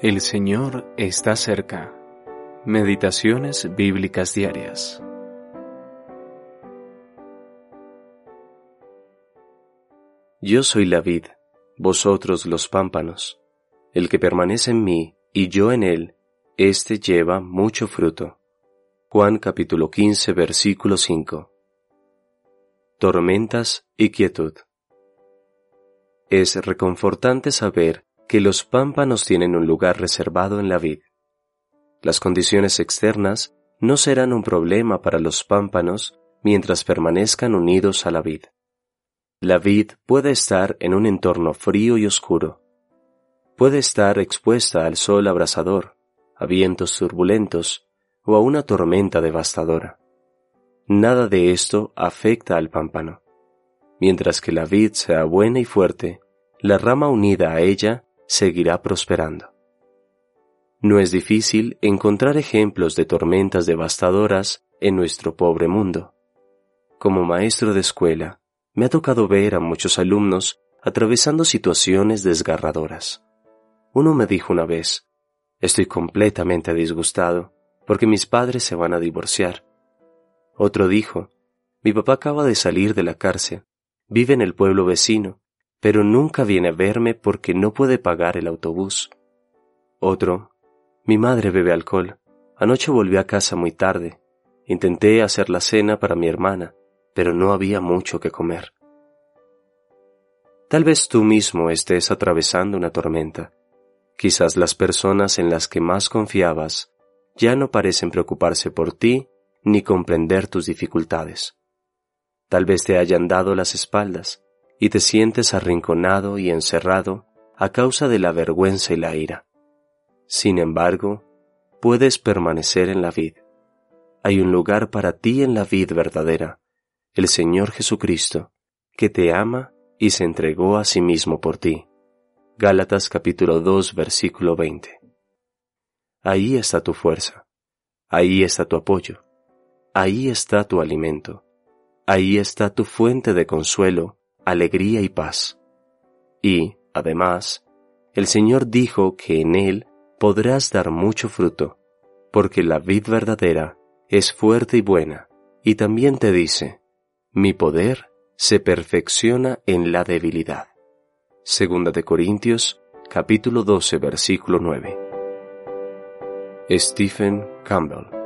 El Señor está cerca. Meditaciones bíblicas diarias. Yo soy la vid, vosotros los pámpanos. El que permanece en mí y yo en él, éste lleva mucho fruto. Juan capítulo 15 versículo 5. Tormentas y quietud. Es reconfortante saber que los pámpanos tienen un lugar reservado en la vid. Las condiciones externas no serán un problema para los pámpanos mientras permanezcan unidos a la vid. La vid puede estar en un entorno frío y oscuro. Puede estar expuesta al sol abrasador, a vientos turbulentos o a una tormenta devastadora. Nada de esto afecta al pámpano. Mientras que la vid sea buena y fuerte, la rama unida a ella seguirá prosperando. No es difícil encontrar ejemplos de tormentas devastadoras en nuestro pobre mundo. Como maestro de escuela, me ha tocado ver a muchos alumnos atravesando situaciones desgarradoras. Uno me dijo una vez, estoy completamente disgustado porque mis padres se van a divorciar. Otro dijo, mi papá acaba de salir de la cárcel, vive en el pueblo vecino pero nunca viene a verme porque no puede pagar el autobús. Otro, mi madre bebe alcohol. Anoche volví a casa muy tarde. Intenté hacer la cena para mi hermana, pero no había mucho que comer. Tal vez tú mismo estés atravesando una tormenta. Quizás las personas en las que más confiabas ya no parecen preocuparse por ti ni comprender tus dificultades. Tal vez te hayan dado las espaldas y te sientes arrinconado y encerrado a causa de la vergüenza y la ira. Sin embargo, puedes permanecer en la vid. Hay un lugar para ti en la vid verdadera, el Señor Jesucristo, que te ama y se entregó a sí mismo por ti. Gálatas capítulo 2 versículo 20. Ahí está tu fuerza, ahí está tu apoyo, ahí está tu alimento, ahí está tu fuente de consuelo alegría y paz. Y, además, el Señor dijo que en él podrás dar mucho fruto, porque la vid verdadera es fuerte y buena, y también te dice, mi poder se perfecciona en la debilidad. Segunda de Corintios, capítulo 12, versículo 9. Stephen Campbell